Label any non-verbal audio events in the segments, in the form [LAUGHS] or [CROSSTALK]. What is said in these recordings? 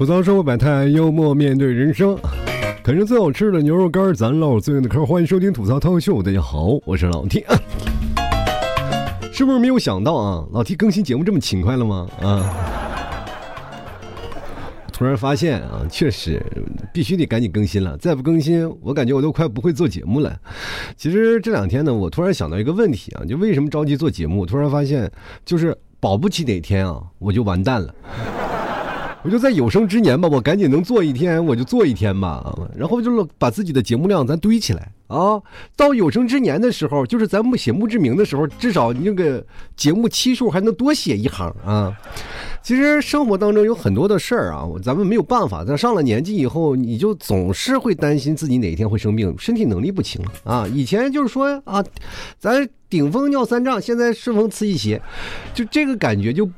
吐槽生活百态，幽默面对人生，啃着最好吃的牛肉干，咱唠最硬的嗑。欢迎收听吐槽涛秀，大家好，我是老 T。[LAUGHS] 是不是没有想到啊？老 T 更新节目这么勤快了吗？啊！突然发现啊，确实必须得赶紧更新了，再不更新，我感觉我都快不会做节目了。其实这两天呢，我突然想到一个问题啊，就为什么着急做节目？突然发现，就是保不齐哪天啊，我就完蛋了。我就在有生之年吧，我赶紧能做一天，我就做一天吧。然后就把自己的节目量咱堆起来啊。到有生之年的时候，就是咱们写墓志铭的时候，至少你那个节目期数还能多写一行啊。其实生活当中有很多的事儿啊，咱们没有办法。咱上了年纪以后，你就总是会担心自己哪天会生病，身体能力不行啊。以前就是说啊，咱顶风尿三丈，现在顺风刺一鞋，就这个感觉就。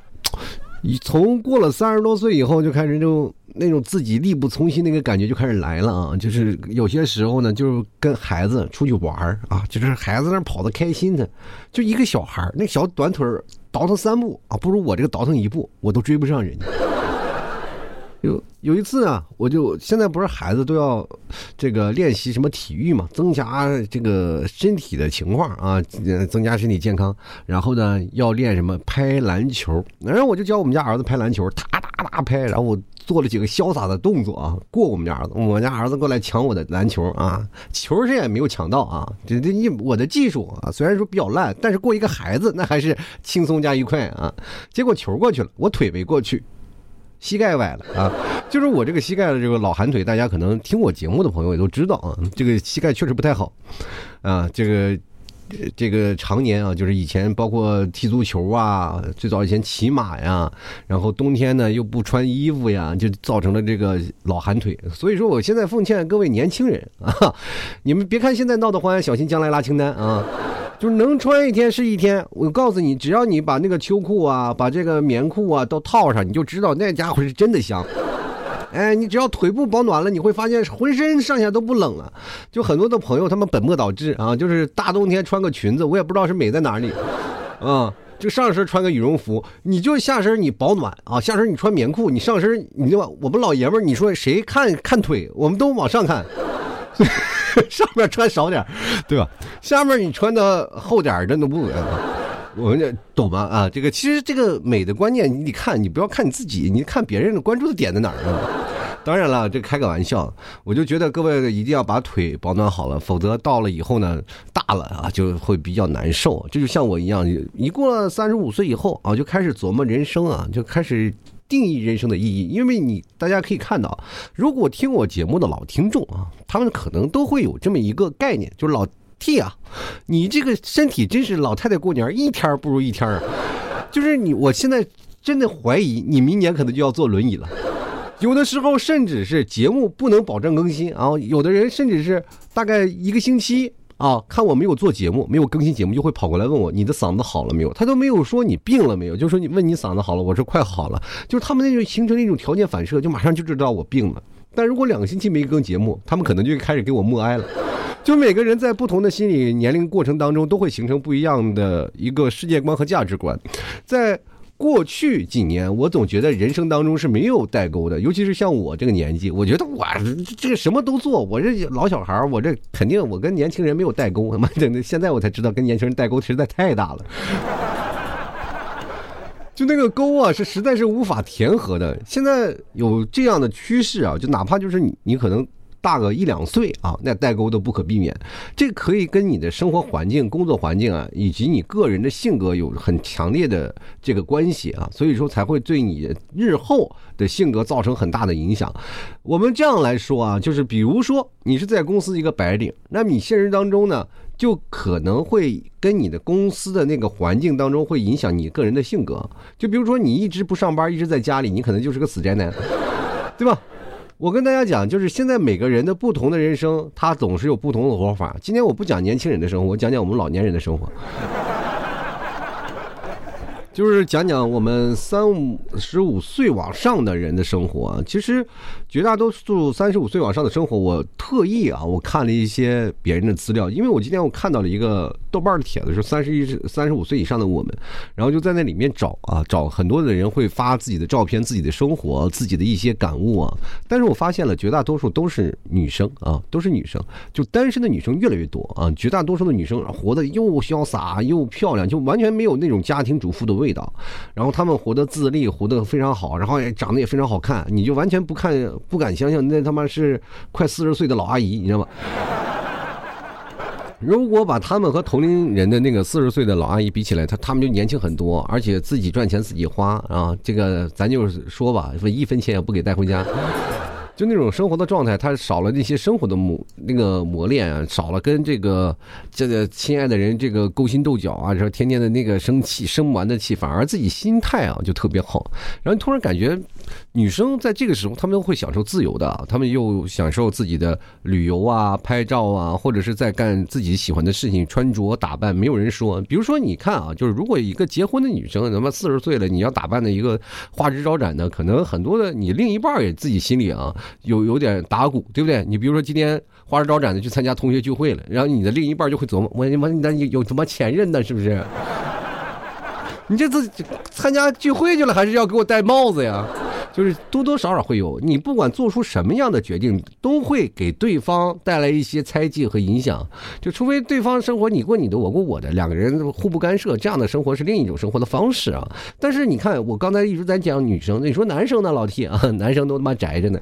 从过了三十多岁以后，就开始就那种自己力不从心那个感觉就开始来了啊！就是有些时候呢，就是跟孩子出去玩啊，就是孩子那跑的开心的，就一个小孩那小短腿倒腾三步啊，不如我这个倒腾一步，我都追不上人家。有有一次啊，我就现在不是孩子都要这个练习什么体育嘛，增加这个身体的情况啊，增加身体健康。然后呢，要练什么拍篮球，然后我就教我们家儿子拍篮球，哒哒哒拍。然后我做了几个潇洒的动作啊，过我们家儿子。我家儿子过来抢我的篮球啊，球是也没有抢到啊。这这你我的技术啊，虽然说比较烂，但是过一个孩子那还是轻松加愉快啊。结果球过去了，我腿没过去。膝盖崴了啊！就是我这个膝盖的这个老寒腿，大家可能听我节目的朋友也都知道啊，这个膝盖确实不太好，啊，这个这个常年啊，就是以前包括踢足球啊，最早以前骑马呀，然后冬天呢又不穿衣服呀，就造成了这个老寒腿。所以说，我现在奉劝各位年轻人啊，你们别看现在闹得欢，小心将来拉清单啊。就是能穿一天是一天，我告诉你，只要你把那个秋裤啊，把这个棉裤啊都套上，你就知道那家伙是真的香。[LAUGHS] 哎，你只要腿部保暖了，你会发现浑身上下都不冷了。就很多的朋友他们本末倒置啊，就是大冬天穿个裙子，我也不知道是美在哪里。[LAUGHS] 啊，就上身穿个羽绒服，你就下身你保暖啊，下身你穿棉裤，你上身你就我们老爷们儿，你说谁看看腿，我们都往上看。[LAUGHS] [LAUGHS] 上面穿少点对吧？下面你穿的厚点真的不稳，[LAUGHS] 我们这懂吗？啊，这个其实这个美的观念，你看，你不要看你自己，你看别人的关注的点在哪儿呢？当然了，这开个玩笑，我就觉得各位一定要把腿保暖好了，否则到了以后呢，大了啊就会比较难受。这就像我一样，一过了三十五岁以后啊，就开始琢磨人生啊，就开始。定义人生的意义，因为你大家可以看到，如果听我节目的老听众啊，他们可能都会有这么一个概念，就是老 T 啊，你这个身体真是老太太过年一天不如一天啊，就是你，我现在真的怀疑你明年可能就要坐轮椅了，有的时候甚至是节目不能保证更新啊，有的人甚至是大概一个星期。啊，看我没有做节目，没有更新节目，就会跑过来问我你的嗓子好了没有？他都没有说你病了没有，就说你问你嗓子好了，我说快好了。就是他们那种形成那种条件反射，就马上就知道我病了。但如果两个星期没更节目，他们可能就开始给我默哀了。就每个人在不同的心理年龄过程当中，都会形成不一样的一个世界观和价值观，在。过去几年，我总觉得人生当中是没有代沟的，尤其是像我这个年纪，我觉得我这个什么都做，我这老小孩我这肯定我跟年轻人没有代沟。他妈的，现在我才知道跟年轻人代沟实在太大了，[LAUGHS] 就那个沟啊，是实在是无法填合的。现在有这样的趋势啊，就哪怕就是你，你可能。大个一两岁啊，那代沟都不可避免。这可以跟你的生活环境、工作环境啊，以及你个人的性格有很强烈的这个关系啊，所以说才会对你日后的性格造成很大的影响。我们这样来说啊，就是比如说你是在公司一个白领，那么你现实当中呢，就可能会跟你的公司的那个环境当中会影响你个人的性格。就比如说你一直不上班，一直在家里，你可能就是个死宅男，对吧？我跟大家讲，就是现在每个人的不同的人生，他总是有不同的活法。今天我不讲年轻人的生活，我讲讲我们老年人的生活，就是讲讲我们三五十五岁往上的人的生活啊。其实，绝大多数三十五岁往上的生活，我特意啊，我看了一些别人的资料，因为我今天我看到了一个豆瓣的帖子，说三十一、三十五岁以上的我们，然后就在那里面找啊，找很多的人会发自己的照片、自己的生活、自己的一些感悟啊。但是我发现了，绝大多数都是女生啊，都是女生，就单身的女生越来越多啊。绝大多数的女生活得又潇洒又漂亮，就完全没有那种家庭主妇的味道。然后他们活得自立，活得非常好，然后也长得也非常好看，你就完全不看不敢想象，那他妈是快四十岁的老阿姨，你知道吗？[LAUGHS] 如果把他们和同龄人的那个四十岁的老阿姨比起来，他他们就年轻很多，而且自己赚钱自己花啊。这个咱就是说吧，一分钱也不给带回家。就那种生活的状态，他少了那些生活的磨那个磨练啊，少了跟这个这个亲爱的人这个勾心斗角啊，说天天的那个生气生不完的气，反而自己心态啊就特别好。然后突然感觉，女生在这个时候，她们会享受自由的，她们又享受自己的旅游啊、拍照啊，或者是在干自己喜欢的事情，穿着打扮没有人说。比如说，你看啊，就是如果一个结婚的女生，他妈四十岁了，你要打扮的一个花枝招展的，可能很多的你另一半也自己心里啊。有有点打鼓，对不对？你比如说今天花枝招展的去参加同学聚会了，然后你的另一半就会琢磨：我他妈那有什么前任呢？是不是？你这次参加聚会去了，还是要给我戴帽子呀？就是多多少少会有。你不管做出什么样的决定，都会给对方带来一些猜忌和影响。就除非对方生活你过你的，我过我的，两个人互不干涉，这样的生活是另一种生活的方式啊。但是你看，我刚才一直在讲女生，你说男生呢，老 T 啊，[LAUGHS] 男生都他妈宅着呢。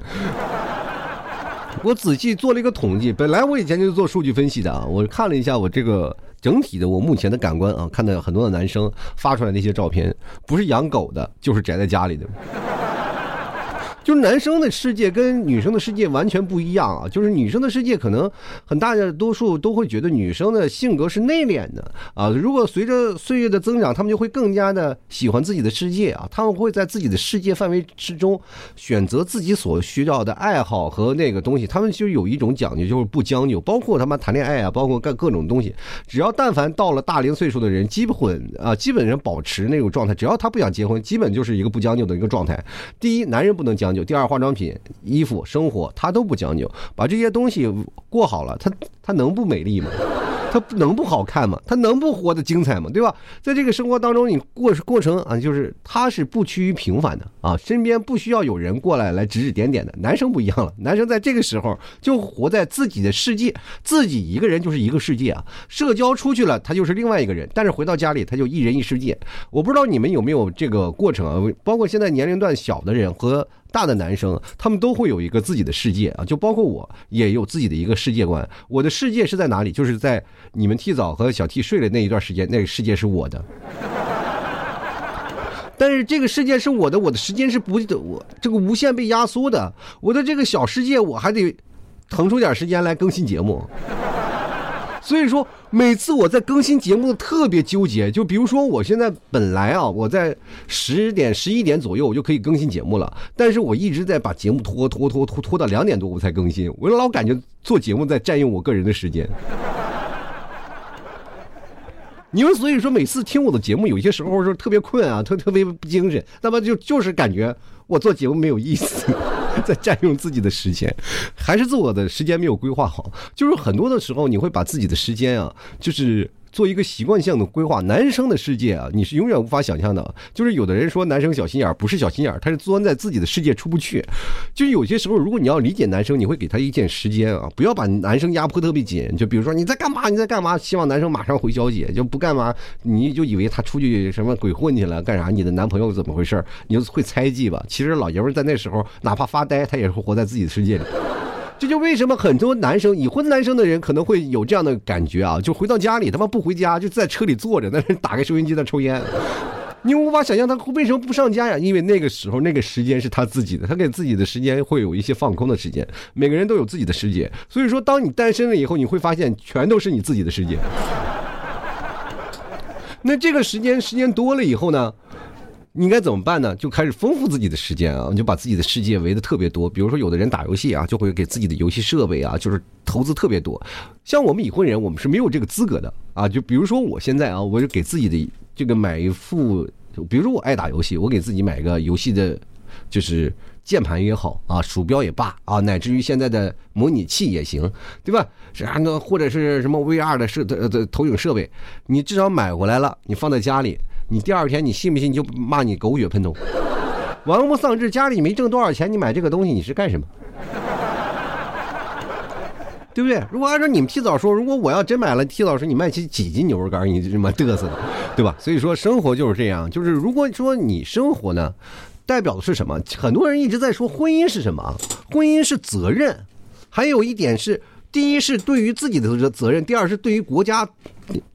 我仔细做了一个统计，本来我以前就是做数据分析的啊，我看了一下我这个整体的我目前的感官啊，看到很多的男生发出来那些照片，不是养狗的，就是宅在家里的。就是男生的世界跟女生的世界完全不一样啊！就是女生的世界可能很大的多数都会觉得女生的性格是内敛的啊。如果随着岁月的增长，他们就会更加的喜欢自己的世界啊。他们会在自己的世界范围之中选择自己所需要的爱好和那个东西。他们就有一种讲究，就是不将就，包括他妈谈恋爱啊，包括干各种东西。只要但凡到了大龄岁数的人，基本啊，基本上保持那种状态。只要他不想结婚，基本就是一个不将就的一个状态。第一，男人不能将。讲究第二，化妆品、衣服、生活，他都不讲究，把这些东西过好了，他他能不美丽吗？他能不好看吗？他能不活得精彩吗？对吧？在这个生活当中，你过过程啊，就是他是不趋于平凡的啊，身边不需要有人过来来指指点点的。男生不一样了，男生在这个时候就活在自己的世界，自己一个人就是一个世界啊。社交出去了，他就是另外一个人，但是回到家里，他就一人一世界。我不知道你们有没有这个过程啊？包括现在年龄段小的人和。大的男生，他们都会有一个自己的世界啊，就包括我也有自己的一个世界观。我的世界是在哪里？就是在你们 T 早和小 T 睡的那一段时间，那个世界是我的。但是这个世界是我的，我的时间是不，我这个无限被压缩的。我的这个小世界，我还得腾出点时间来更新节目。所以说，每次我在更新节目特别纠结。就比如说，我现在本来啊，我在十点、十一点左右我就可以更新节目了，但是我一直在把节目拖拖拖拖拖到两点多我才更新。我老感觉做节目在占用我个人的时间。你们所以说每次听我的节目，有些时候是特别困啊，特特别不精神，那么就就是感觉我做节目没有意思。[LAUGHS] 在占用自己的时间，还是自我的时间没有规划好。就是很多的时候，你会把自己的时间啊，就是。做一个习惯性的规划，男生的世界啊，你是永远无法想象的。就是有的人说男生小心眼儿，不是小心眼儿，他是钻在自己的世界出不去。就有些时候，如果你要理解男生，你会给他一点时间啊，不要把男生压迫特别紧。就比如说你在干嘛？你在干嘛？希望男生马上回消息，就不干嘛，你就以为他出去什么鬼混去了，干啥？你的男朋友怎么回事？你就会猜忌吧。其实老爷们在那时候，哪怕发呆，他也是活在自己的世界里。这就为什么很多男生已婚男生的人可能会有这样的感觉啊，就回到家里他妈不回家，就在车里坐着，那打开收音机在抽烟。[LAUGHS] 你无法想象他为什么不上家呀？因为那个时候那个时间是他自己的，他给自己的时间会有一些放空的时间。每个人都有自己的世界，所以说当你单身了以后，你会发现全都是你自己的世界。[LAUGHS] 那这个时间时间多了以后呢？应该怎么办呢？就开始丰富自己的时间啊，你就把自己的世界围的特别多。比如说，有的人打游戏啊，就会给自己的游戏设备啊，就是投资特别多。像我们已婚人，我们是没有这个资格的啊。就比如说我现在啊，我就给自己的这个买一副，比如说我爱打游戏，我给自己买个游戏的就是键盘也好啊，鼠标也罢啊，乃至于现在的模拟器也行，对吧？是啊，那或者是什么 VR 的设的的投影设备，你至少买回来了，你放在家里，你第二天你信不信就骂你狗血喷头，玩物丧志，家里没挣多少钱，你买这个东西你是干什么？对不对？如果按照你们提早说，如果我要真买了，提早说你卖起几斤牛肉干，你这么嘚瑟的，对吧？所以说生活就是这样，就是如果说你生活呢，代表的是什么？很多人一直在说婚姻是什么？婚姻是责任，还有一点是。第一是对于自己的责责任，第二是对于国家、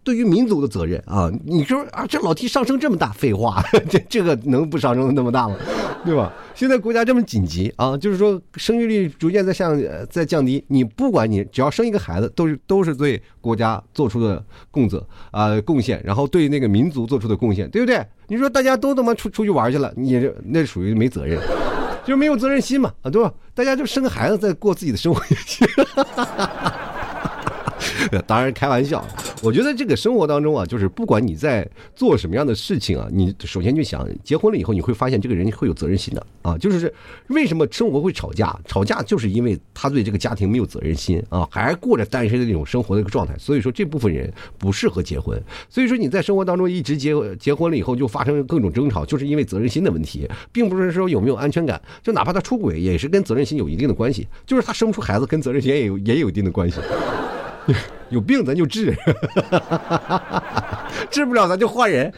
对于民族的责任啊！你说啊，这老 T 上升这么大，废话，[LAUGHS] 这这个能不上升那么大吗？对吧？现在国家这么紧急啊，就是说生育率逐渐在向在降低，你不管你只要生一个孩子，都是都是对国家做出的贡责啊贡献，然后对那个民族做出的贡献，对不对？你说大家都他妈出出去玩去了，你这那属于没责任。[LAUGHS] 就是没有责任心嘛，啊，对吧？大家就生个孩子，再过自己的生活也行。[LAUGHS] 当然开玩笑，我觉得这个生活当中啊，就是不管你在做什么样的事情啊，你首先就想结婚了以后，你会发现这个人会有责任心的啊。就是为什么生活会吵架？吵架就是因为他对这个家庭没有责任心啊，还过着单身的那种生活的一个状态。所以说这部分人不适合结婚。所以说你在生活当中一直结结婚了以后就发生各种争吵，就是因为责任心的问题，并不是说有没有安全感。就哪怕他出轨，也是跟责任心有一定的关系。就是他生不出孩子，跟责任心也有也有一定的关系。[LAUGHS] 有病咱就治，[LAUGHS] 治不了咱就换人。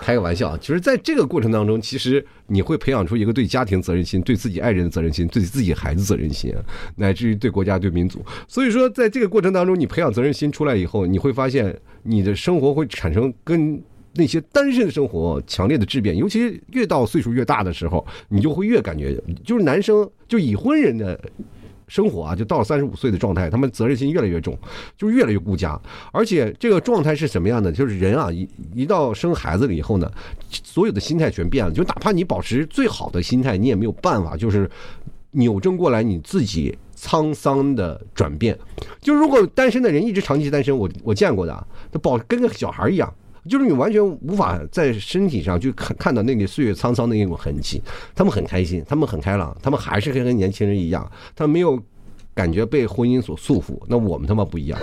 开个玩笑，其实在这个过程当中，其实你会培养出一个对家庭责任心、对自己爱人的责任心、对自己孩子责任心，乃至于对国家、对民族。所以说，在这个过程当中，你培养责任心出来以后，你会发现你的生活会产生跟那些单身的生活强烈的质变。尤其越到岁数越大的时候，你就会越感觉，就是男生就已婚人的。生活啊，就到了三十五岁的状态，他们责任心越来越重，就越来越顾家。而且这个状态是什么样的？就是人啊，一一到生孩子了以后呢，所有的心态全变了。就哪怕你保持最好的心态，你也没有办法，就是扭正过来你自己沧桑的转变。就如果单身的人一直长期单身，我我见过的，他保跟个小孩一样。就是你完全无法在身体上就看看到那个岁月沧桑的那种痕迹，他们很开心，他们很开朗，他们还是跟跟年轻人一样，他们没有感觉被婚姻所束缚。那我们他妈不一样，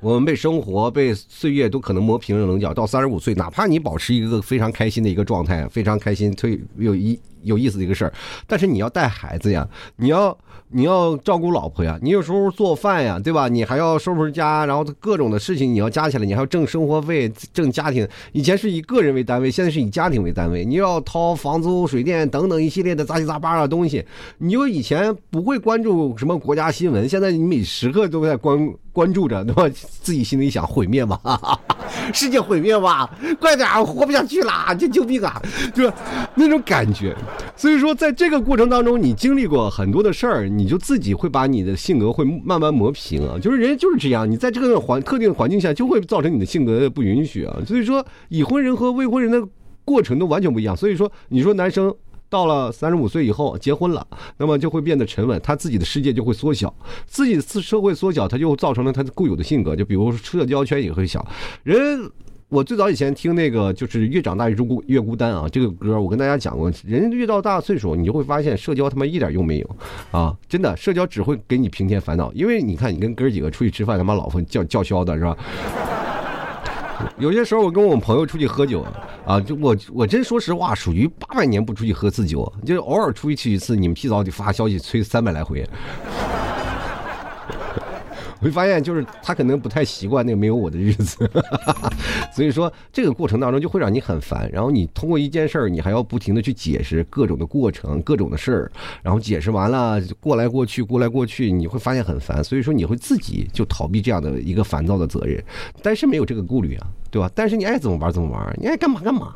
我们被生活、被岁月都可能磨平了棱角。到三十五岁，哪怕你保持一个非常开心的一个状态，非常开心、推有一有意思的一个事儿，但是你要带孩子呀，你要。你要照顾老婆呀，你有时候做饭呀，对吧？你还要收拾家，然后各种的事情你要加起来，你还要挣生活费、挣家庭。以前是以个人为单位，现在是以家庭为单位，你要掏房租、水电等等一系列的杂七杂八的东西。你就以前不会关注什么国家新闻，现在你每时刻都在关关注着，对吧？自己心里想毁灭吧，[LAUGHS] 世界毁灭吧，快点，活不下去了，救救命啊，对吧？那种感觉。所以说，在这个过程当中，你经历过很多的事儿。你就自己会把你的性格会慢慢磨平啊，就是人就是这样，你在这个环特定的环境下，就会造成你的性格不允许啊。所以说，已婚人和未婚人的过程都完全不一样。所以说，你说男生到了三十五岁以后结婚了，那么就会变得沉稳，他自己的世界就会缩小，自己的社会缩小，他就造成了他固有的性格，就比如说社交圈也会小，人。我最早以前听那个就是越长大越孤越孤单啊，这个歌我跟大家讲过，人越到大岁数，你就会发现社交他妈一点用没有，啊，真的社交只会给你平添烦恼，因为你看你跟哥几个出去吃饭，他妈老婆叫叫嚣的是吧？有些时候我跟我们朋友出去喝酒啊，就我我真说实话，属于八百年不出去喝次酒，就是偶尔出去去一次，你们提早得发消息催三百来回。会发现，就是他可能不太习惯那个没有我的日子，[LAUGHS] 所以说这个过程当中就会让你很烦。然后你通过一件事儿，你还要不停的去解释各种的过程、各种的事儿，然后解释完了过来过去、过来过去，你会发现很烦。所以说你会自己就逃避这样的一个烦躁的责任，但是没有这个顾虑啊，对吧？但是你爱怎么玩怎么玩，你爱干嘛干嘛。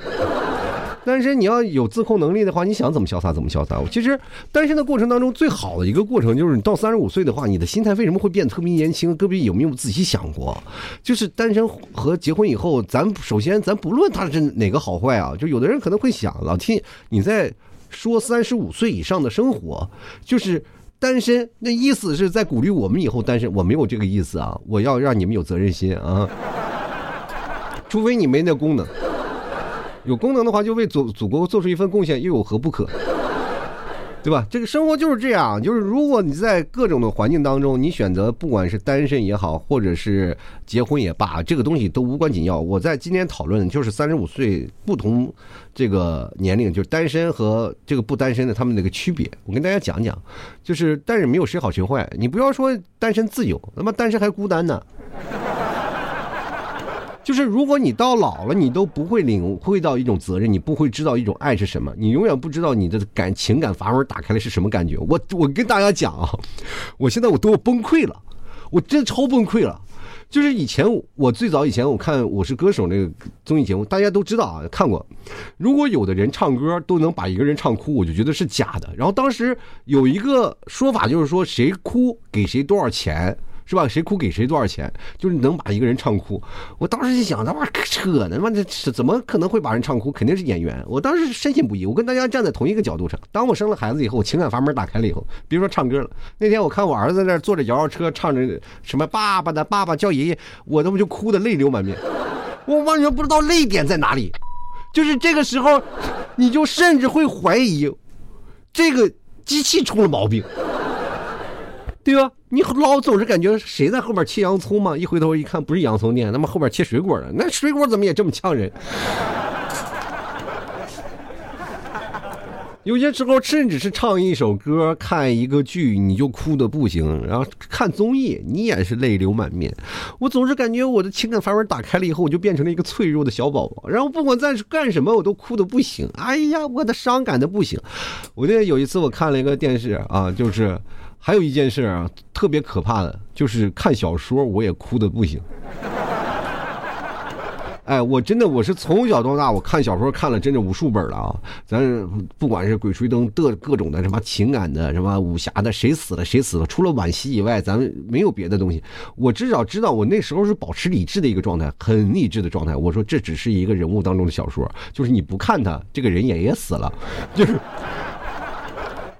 单身你要有自控能力的话，你想怎么潇洒怎么潇洒。其实单身的过程当中，最好的一个过程就是你到三十五岁的话，你的心态为什么会变得特别年轻？各位有没有仔细想过？就是单身和结婚以后，咱首先咱不论他是哪个好坏啊，就有的人可能会想，老天你在说三十五岁以上的生活，就是单身，那意思是在鼓励我们以后单身。我没有这个意思啊，我要让你们有责任心啊，除非你没那功能。有功能的话，就为祖祖国做出一份贡献，又有何不可？对吧？这个生活就是这样，就是如果你在各种的环境当中，你选择不管是单身也好，或者是结婚也罢，这个东西都无关紧要。我在今天讨论就是三十五岁不同这个年龄，就是单身和这个不单身的他们那个区别。我跟大家讲讲，就是但是没有谁好谁坏，你不要说单身自由，那么单身还孤单呢。就是如果你到老了，你都不会领会到一种责任，你不会知道一种爱是什么，你永远不知道你的感情感阀门打开了是什么感觉。我我跟大家讲啊，[LAUGHS] 我现在我都崩溃了，我真超崩溃了。就是以前我最早以前我看《我是歌手》那个综艺节目，大家都知道啊，看过。如果有的人唱歌都能把一个人唱哭，我就觉得是假的。然后当时有一个说法就是说，谁哭给谁多少钱。是吧？谁哭给谁多少钱？就是能把一个人唱哭。我当时就想，他妈扯呢，他妈这怎么可能会把人唱哭？肯定是演员。我当时深信不疑。我跟大家站在同一个角度上。当我生了孩子以后，我情感阀门打开了以后，别说唱歌了。那天我看我儿子在那坐着摇摇车，唱着什么“爸爸的爸爸叫爷爷”，我他妈就哭的泪流满面。我完全不知道泪点在哪里。就是这个时候，你就甚至会怀疑，这个机器出了毛病。对吧？你老总是感觉谁在后面切洋葱嘛？一回头一看，不是洋葱店，他妈后面切水果的。那水果怎么也这么呛人？[LAUGHS] 有些时候甚至是唱一首歌、看一个剧，你就哭的不行；然后看综艺，你也是泪流满面。我总是感觉我的情感阀门打开了以后，我就变成了一个脆弱的小宝宝。然后不管在干什么，我都哭的不行。哎呀，我的伤感的不行。我记得有一次我看了一个电视啊，就是。还有一件事啊，特别可怕的，就是看小说我也哭的不行。[LAUGHS] 哎，我真的我是从小到大，我看小说看了真的无数本了啊。咱不管是《鬼吹灯》的各种的什么情感的、什么武侠的，谁死了谁死了，除了惋惜以外，咱们没有别的东西。我至少知道，我那时候是保持理智的一个状态，很理智的状态。我说这只是一个人物当中的小说，就是你不看他，这个人也也死了，就是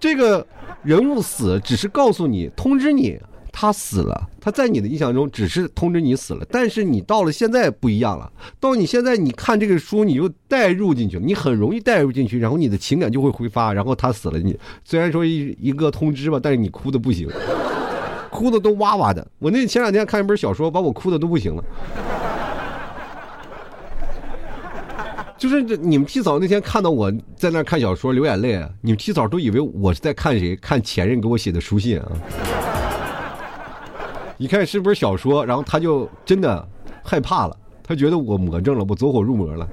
这个。人物死只是告诉你，通知你他死了。他在你的印象中只是通知你死了，但是你到了现在不一样了。到你现在你看这个书，你就带入进去了，你很容易带入进去，然后你的情感就会挥发。然后他死了，你虽然说一一个通知吧，但是你哭的不行，哭的都哇哇的。我那前两天看一本小说，把我哭的都不行了。就是这你们提早那天看到我在那看小说流眼泪，你们提早都以为我是在看谁？看前任给我写的书信啊！[LAUGHS] 一看是不是小说，然后他就真的害怕了，他觉得我魔怔了，我走火入魔了。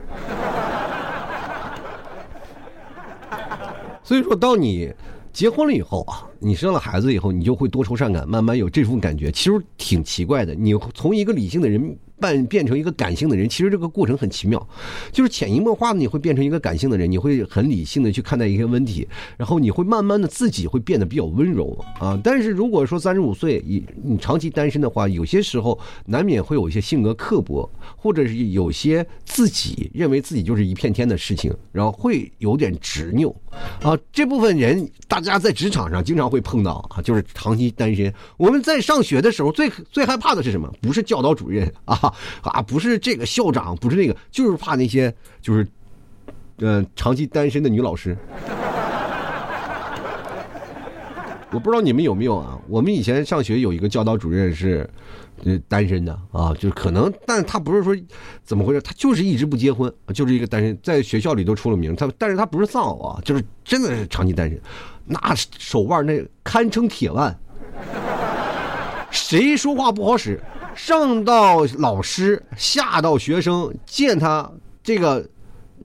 [LAUGHS] 所以说，当你结婚了以后啊，你生了孩子以后，你就会多愁善感，慢慢有这种感觉，其实挺奇怪的。你从一个理性的人。变变成一个感性的人，其实这个过程很奇妙，就是潜移默化的你会变成一个感性的人，你会很理性的去看待一些问题，然后你会慢慢的自己会变得比较温柔啊。但是如果说三十五岁你你长期单身的话，有些时候难免会有一些性格刻薄，或者是有些自己认为自己就是一片天的事情，然后会有点执拗啊。这部分人大家在职场上经常会碰到啊，就是长期单身。我们在上学的时候最最害怕的是什么？不是教导主任啊。啊，不是这个校长，不是那个，就是怕那些就是，嗯，长期单身的女老师。我不知道你们有没有啊？我们以前上学有一个教导主任是，呃，单身的啊，就是可能，但他不是说怎么回事，他就是一直不结婚，就是一个单身，在学校里都出了名。他，但是他不是丧偶啊，就是真的是长期单身，那手腕那堪称铁腕，谁说话不好使。上到老师，下到学生，见他这个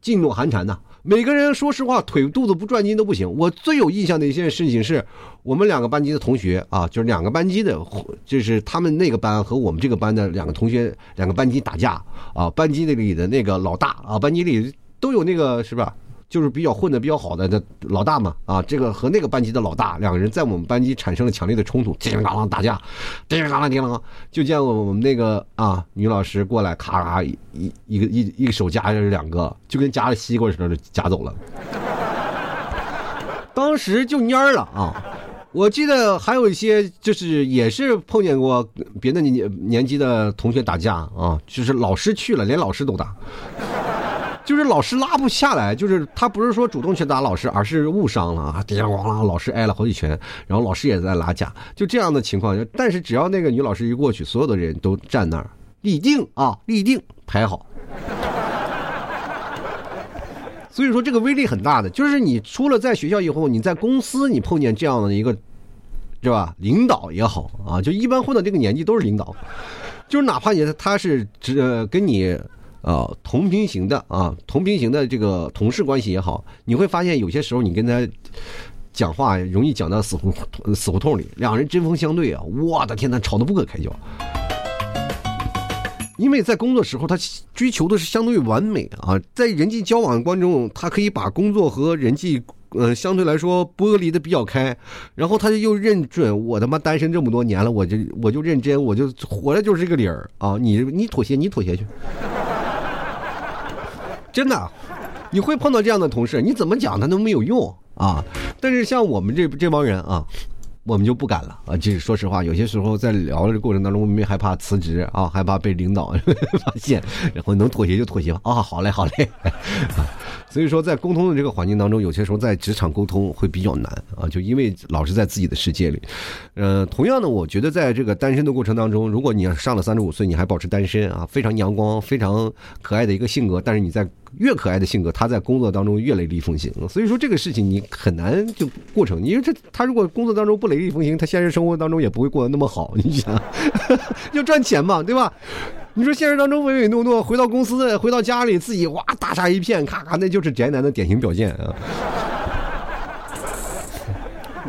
噤若寒蝉呐。每个人说实话，腿肚子不转筋都不行。我最有印象的一件事情是，我们两个班级的同学啊，就是两个班级的，就是他们那个班和我们这个班的两个同学，两个班级打架啊。班级里的那个老大啊，班级里都有那个是吧？就是比较混的比较好的那老大嘛，啊，这个和那个班级的老大两个人在我们班级产生了强烈的冲突，叮当啷打架，叮当啷叮啷，就见我们那个啊女老师过来，咔咔一一个一一个手夹着两个，就跟夹着西瓜似的就夹走了。当时就蔫了啊！我记得还有一些就是也是碰见过别的年年级的同学打架啊，就是老师去了，连老师都打。就是老师拉不下来，就是他不是说主动去打老师，而是误伤了啊，叮咣啷，老师挨了好几拳，然后老师也在拉架，就这样的情况。但是只要那个女老师一过去，所有的人都站那儿立定啊，立定排好。所以说这个威力很大的，就是你除了在学校以后，你在公司你碰见这样的一个，是吧？领导也好啊，就一般混到这个年纪都是领导，就是哪怕你他是只跟你。啊，同平行的啊，同平行的这个同事关系也好，你会发现有些时候你跟他讲话容易讲到死胡死胡同里，两人针锋相对啊，我的天呐，吵得不可开交。因为在工作时候，他追求的是相对完美啊，在人际交往观中，他可以把工作和人际呃相对来说剥离的比较开，然后他就又认准我他妈单身这么多年了，我就我就认真，我就活的就是这个理儿啊，你你妥协，你妥协去。真的，你会碰到这样的同事，你怎么讲他都没有用啊！但是像我们这这帮人啊。我们就不敢了啊！就是说实话，有些时候在聊的过程当中，我们害怕辞职啊，害怕被领导 [LAUGHS] 发现，然后能妥协就妥协吧。啊，好嘞，好嘞。[LAUGHS] 所以说，在沟通的这个环境当中，有些时候在职场沟通会比较难啊，就因为老是在自己的世界里。呃，同样的，我觉得在这个单身的过程当中，如果你上了三十五岁，你还保持单身啊，非常阳光、非常可爱的一个性格，但是你在越可爱的性格，他在工作当中越雷厉风行。所以说，这个事情你很难就过程，因为这他如果工作当中不雷。厉风行，他现实生活当中也不会过得那么好。你想，[LAUGHS] 要赚钱嘛，对吧？你说现实当中唯唯诺诺，回到公司，回到家里，自己哇大杀一片，咔咔，那就是宅男的典型表现啊。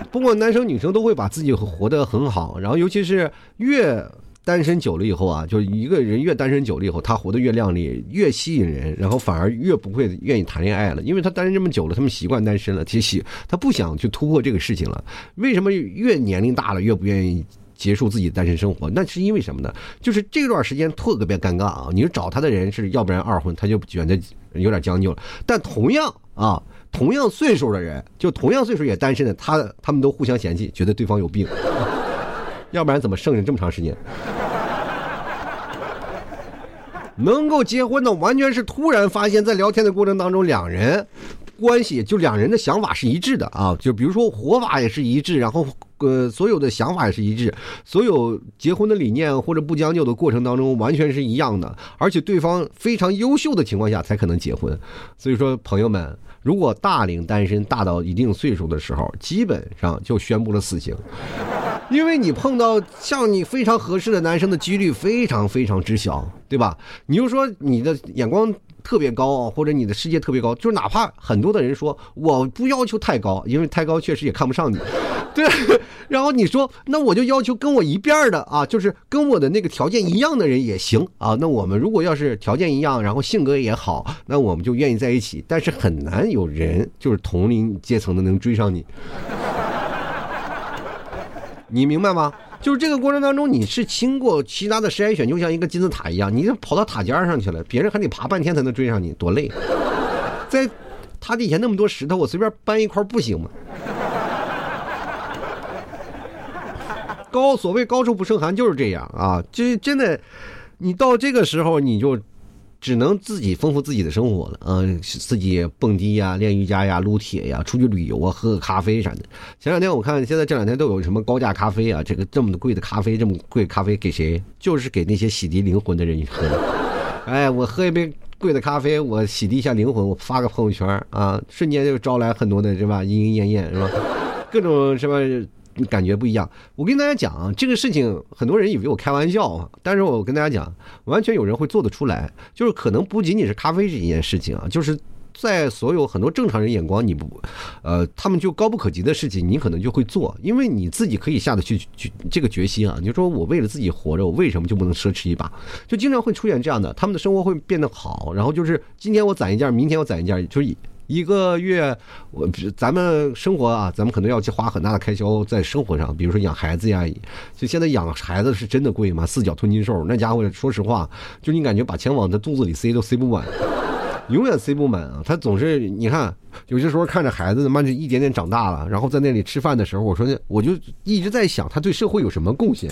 [LAUGHS] 不过男生女生都会把自己活得很好，然后尤其是越。单身久了以后啊，就是一个人越单身久了以后，他活得越靓丽，越吸引人，然后反而越不会愿意谈恋爱了，因为他单身这么久了，他们习惯单身了，其实他不想去突破这个事情了。为什么越年龄大了越不愿意结束自己的单身生活？那是因为什么呢？就是这段时间特别尴尬啊！你找他的人是要不然二婚，他就觉得有点将就了。但同样啊，同样岁数的人，就同样岁数也单身的，他他们都互相嫌弃，觉得对方有病。要不然怎么剩下这么长时间？能够结婚的完全是突然发现，在聊天的过程当中，两人关系就两人的想法是一致的啊，就比如说活法也是一致，然后呃所有的想法也是一致，所有结婚的理念或者不将就的过程当中完全是一样的，而且对方非常优秀的情况下才可能结婚。所以说，朋友们，如果大龄单身大到一定岁数的时候，基本上就宣布了死刑。因为你碰到像你非常合适的男生的几率非常非常之小，对吧？你就说你的眼光特别高，或者你的世界特别高，就是哪怕很多的人说我不要求太高，因为太高确实也看不上你，[LAUGHS] 对。然后你说那我就要求跟我一边的啊，就是跟我的那个条件一样的人也行啊。那我们如果要是条件一样，然后性格也好，那我们就愿意在一起。但是很难有人就是同龄阶层的能追上你。你明白吗？就是这个过程当中，你是经过其他的筛选，就像一个金字塔一样，你跑到塔尖上去了，别人还得爬半天才能追上你，多累！在塔底下那么多石头，我随便搬一块不行吗？高，所谓高处不胜寒就是这样啊！这真的，你到这个时候你就。只能自己丰富自己的生活了，啊，自己蹦迪呀、练瑜伽呀、撸铁呀、出去旅游啊、喝个咖啡啥的。前两天我看，现在这两天都有什么高价咖啡啊？这个这么贵的咖啡，这么贵咖啡给谁？就是给那些洗涤灵魂的人喝的。[LAUGHS] 哎，我喝一杯贵的咖啡，我洗涤一下灵魂，我发个朋友圈啊，瞬间就招来很多的是吧？莺莺燕燕是吧？各种什么？你感觉不一样。我跟大家讲啊，这个事情很多人以为我开玩笑啊，但是我跟大家讲，完全有人会做得出来。就是可能不仅仅是咖啡这一件事情啊，就是在所有很多正常人眼光你不，呃，他们就高不可及的事情，你可能就会做，因为你自己可以下得去去这个决心啊。你就说我为了自己活着，我为什么就不能奢侈一把？就经常会出现这样的，他们的生活会变得好，然后就是今天我攒一件，明天我攒一件，就是。一个月，我咱们生活啊，咱们可能要去花很大的开销在生活上，比如说养孩子呀。就现在养孩子是真的贵吗？四脚吞金兽，那家伙说实话，就你感觉把钱往他肚子里塞都塞不满，永远塞不满啊！他总是你看，有些时候看着孩子他妈就一点点长大了，然后在那里吃饭的时候，我说我就一直在想，他对社会有什么贡献？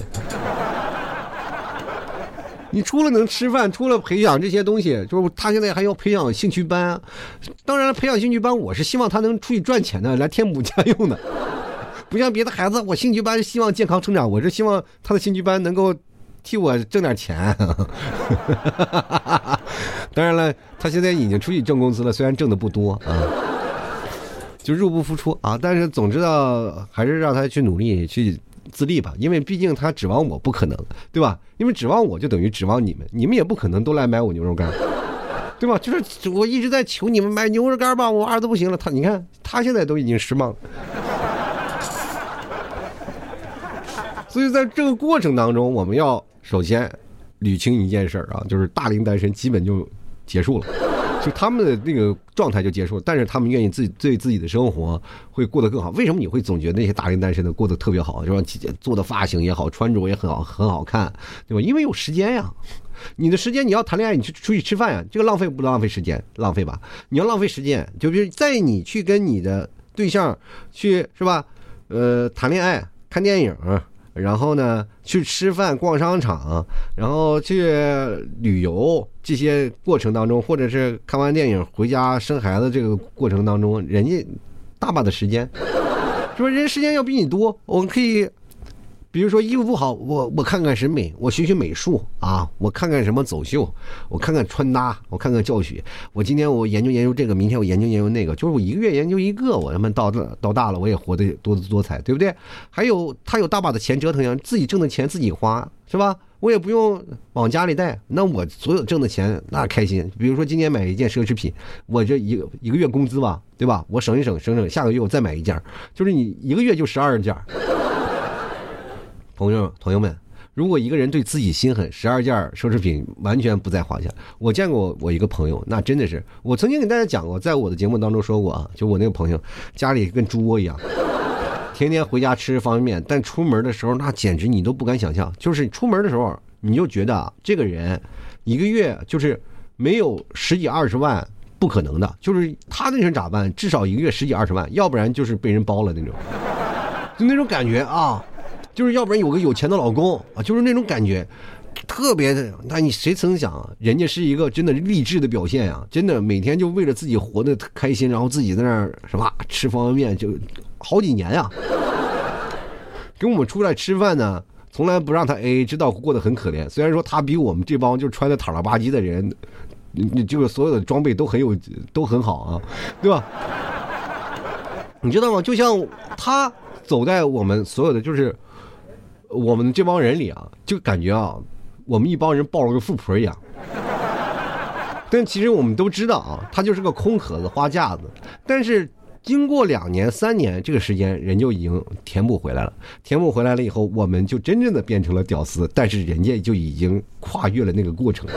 你除了能吃饭，除了培养这些东西，就是他现在还要培养兴趣班。当然了，培养兴趣班，我是希望他能出去赚钱的，来填补家用的。不像别的孩子，我兴趣班是希望健康成长，我是希望他的兴趣班能够替我挣点钱。[LAUGHS] 当然了，他现在已经出去挣工资了，虽然挣的不多啊，就入不敷出啊。但是总知道还是让他去努力去。自立吧，因为毕竟他指望我不可能，对吧？因为指望我就等于指望你们，你们也不可能都来买我牛肉干，对吧？就是我一直在求你们买牛肉干吧，我儿子不行了，他你看他现在都已经失望了。所以在这个过程当中，我们要首先捋清一件事儿啊，就是大龄单身基本就结束了。就他们的那个状态就结束了，但是他们愿意自己对自己的生活会过得更好。为什么你会总觉得那些大龄单身的过得特别好？是吧？做的发型也好，穿着也很好，很好看，对吧？因为有时间呀。你的时间你要谈恋爱，你去出去吃饭呀，这个浪费不浪费时间？浪费吧。你要浪费时间，就比如在你去跟你的对象去是吧？呃，谈恋爱、看电影。然后呢，去吃饭、逛商场，然后去旅游这些过程当中，或者是看完电影回家生孩子这个过程当中，人家大把的时间，是不是？人家时间要比你多，我们可以。比如说衣服不好，我我看看审美，我学学美术啊，我看看什么走秀，我看看穿搭，我看看教学。我今天我研究研究这个，明天我研究研究那个，就是我一个月研究一个，我他妈到到大了，我也活得多姿多彩，对不对？还有他有大把的钱折腾呀，自己挣的钱自己花，是吧？我也不用往家里带，那我所有挣的钱那开心。比如说今年买一件奢侈品，我这一一个月工资吧，对吧？我省一省，省省，下个月我再买一件，就是你一个月就十二件。朋友朋友们，如果一个人对自己心狠，十二件奢侈品完全不在话下。我见过我一个朋友，那真的是，我曾经给大家讲过，在我的节目当中说过啊，就我那个朋友家里跟猪窝一样，[LAUGHS] 天天回家吃方便面，但出门的时候那简直你都不敢想象，就是出门的时候你就觉得，这个人一个月就是没有十几二十万不可能的，就是他那身打扮至少一个月十几二十万，要不然就是被人包了那种，就那种感觉啊。就是要不然有个有钱的老公啊，就是那种感觉，特别的。那你谁曾想，人家是一个真的励志的表现呀！真的每天就为了自己活得开心，然后自己在那儿什么？吃方便面就好几年呀。跟我们出来吃饭呢，从来不让他 AA，知道过得很可怜。虽然说他比我们这帮就穿的塔拉吧唧的人，你就是所有的装备都很有，都很好啊，对吧？你知道吗？就像他走在我们所有的就是。我们这帮人里啊，就感觉啊，我们一帮人抱了个富婆一样。[LAUGHS] 但其实我们都知道啊，他就是个空壳子、花架子。但是经过两年、三年这个时间，人就已经填补回来了。填补回来了以后，我们就真正的变成了屌丝。但是人家就已经跨越了那个过程。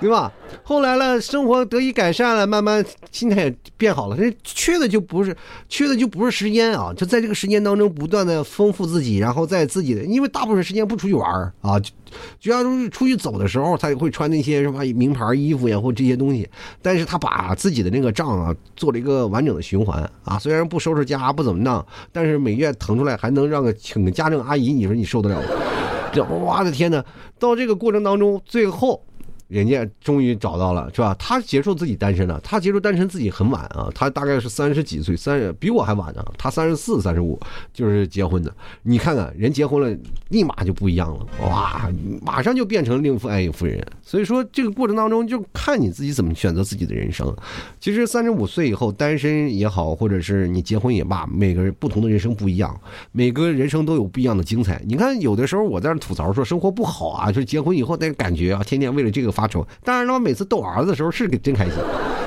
对吧？后来了，生活得以改善了，慢慢心态也变好了。这缺的就不是缺的就不是时间啊，就在这个时间当中不断的丰富自己，然后在自己的，因为大部分时间不出去玩啊，就就像是出去走的时候，他也会穿那些什么名牌衣服呀或这些东西，但是他把自己的那个账啊做了一个完整的循环啊，虽然不收拾家不怎么弄，但是每月腾出来还能让个请个家政阿姨，你说你受得了吗？[LAUGHS] 这我的天哪！到这个过程当中，最后。人家终于找到了，是吧？他结束自己单身了，他结束单身自己很晚啊，他大概是三十几岁，三比我还晚呢。他三十四、三十五就是结婚的。你看看人结婚了，立马就不一样了，哇，马上就变成另父爱一夫人。所以说这个过程当中，就看你自己怎么选择自己的人生。其实三十五岁以后单身也好，或者是你结婚也罢，每个人不同的人生不一样，每个人生都有不一样的精彩。你看有的时候我在那吐槽说生活不好啊，就是结婚以后那个感觉啊，天天为了这个。发愁，当然了，每次逗儿子的时候是真开心，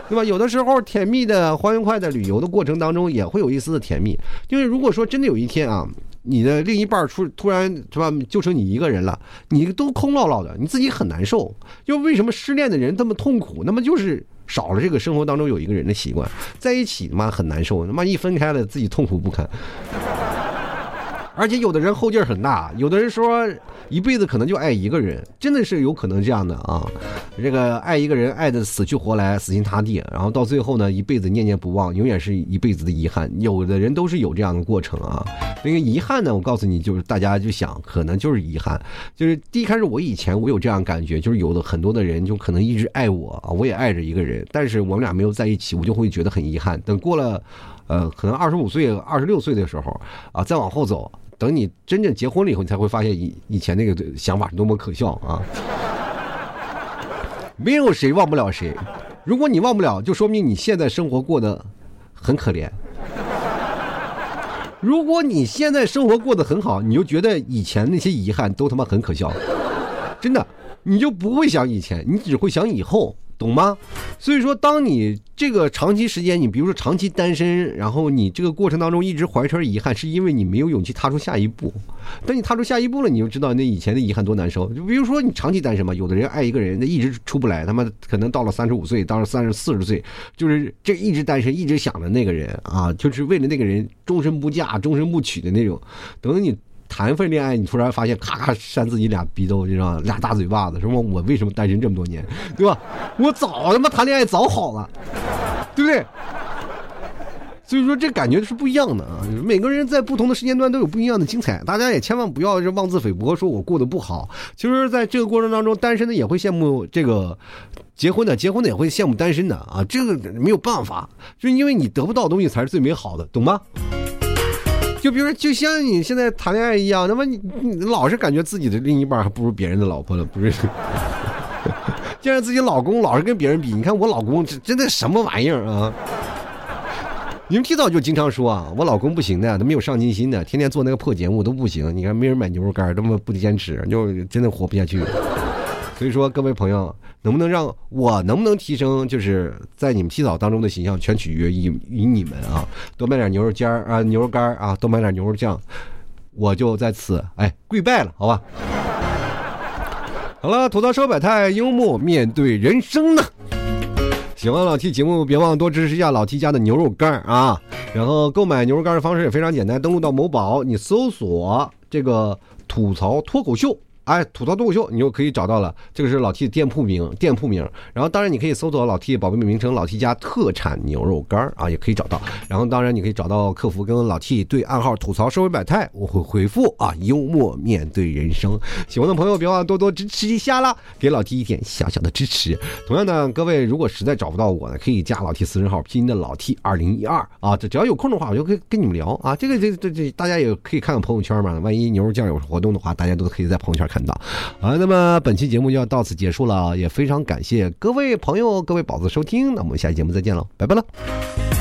对吧？有的时候甜蜜的、欢快的旅游的过程当中，也会有一丝的甜蜜。因为如果说真的有一天啊，你的另一半出突然是吧，就剩你一个人了，你都空落落的，你自己很难受。就为什么失恋的人这么痛苦？那么就是少了这个生活当中有一个人的习惯，在一起他妈很难受，他妈一分开了自己痛苦不堪。而且有的人后劲很大，有的人说。一辈子可能就爱一个人，真的是有可能这样的啊！这个爱一个人爱的死去活来、死心塌地，然后到最后呢，一辈子念念不忘，永远是一辈子的遗憾。有的人都是有这样的过程啊。那个遗憾呢，我告诉你，就是大家就想，可能就是遗憾，就是第一开始我以前我有这样感觉，就是有的很多的人就可能一直爱我啊，我也爱着一个人，但是我们俩没有在一起，我就会觉得很遗憾。等过了，呃，可能二十五岁、二十六岁的时候啊，再往后走，等你真正结婚了以后，你才会发现以以前那个想法是多么可笑啊！没有谁忘不了谁，如果你忘不了，就说明你现在生活过得很可怜。如果你现在生活过得很好，你就觉得以前那些遗憾都他妈很可笑，真的，你就不会想以前，你只会想以后。懂吗？所以说，当你这个长期时间，你比如说长期单身，然后你这个过程当中一直怀揣遗憾，是因为你没有勇气踏出下一步。等你踏出下一步了，你就知道那以前的遗憾多难受。就比如说你长期单身嘛，有的人爱一个人，那一直出不来，他妈可能到了三十五岁，到了三十四十岁，就是这一直单身，一直想着那个人啊，就是为了那个人终身不嫁、终身不娶的那种。等你。谈一份恋爱，你突然发现，咔咔扇自己俩鼻窦，你知道吗俩大嘴巴子，什么？我为什么单身这么多年，对吧？[LAUGHS] 我早他妈谈恋爱早好了，对不对？所以说这感觉是不一样的啊。每个人在不同的时间段都有不一样的精彩，大家也千万不要妄自菲薄，说我过得不好。其实，在这个过程当中，单身的也会羡慕这个结婚的，结婚的也会羡慕单身的啊。这个没有办法，就因为你得不到东西才是最美好的，懂吗？就比如说，就像你现在谈恋爱一样，那么你你老是感觉自己的另一半还不如别人的老婆了，不是？[LAUGHS] 就像自己老公老是跟别人比，你看我老公这真的什么玩意儿啊？你们提早就经常说啊，我老公不行的，他没有上进心的，天天做那个破节目都不行。你看没人买牛肉干，这么不坚持，就真的活不下去。所以说，各位朋友。能不能让我能不能提升？就是在你们洗澡当中的形象，全取决于于你们啊！多买点牛肉尖儿啊，牛肉干啊，多买点牛肉酱，我就在此哎跪拜了，好吧？好了，吐槽说百态，幽默面对人生呢。喜欢老 T 节目，别忘了多支持一下老 T 家的牛肉干啊！然后购买牛肉干的方式也非常简单，登录到某宝，你搜索这个吐槽脱口秀。哎，吐槽脱口秀，你就可以找到了。这个是老 T 的店铺名，店铺名。然后，当然你可以搜索老 T 宝贝名称“老 T 家特产牛肉干”啊，也可以找到。然后，当然你可以找到客服跟老 T 对暗号吐槽社会百态，我会回复啊，幽默面对人生。喜欢的朋友别忘了多多支持一下啦，给老 T 一点小小的支持。同样的，各位如果实在找不到我呢，可以加老 T 私人号，拼音的老 T 二零一二啊。这只要有空的话，我就可以跟你们聊啊。这个这这这，大家也可以看看朋友圈嘛。万一牛肉酱有活动的话，大家都可以在朋友圈看啊。好，那么本期节目就要到此结束了，也非常感谢各位朋友、各位宝子收听，那我们下期节目再见了，拜拜了。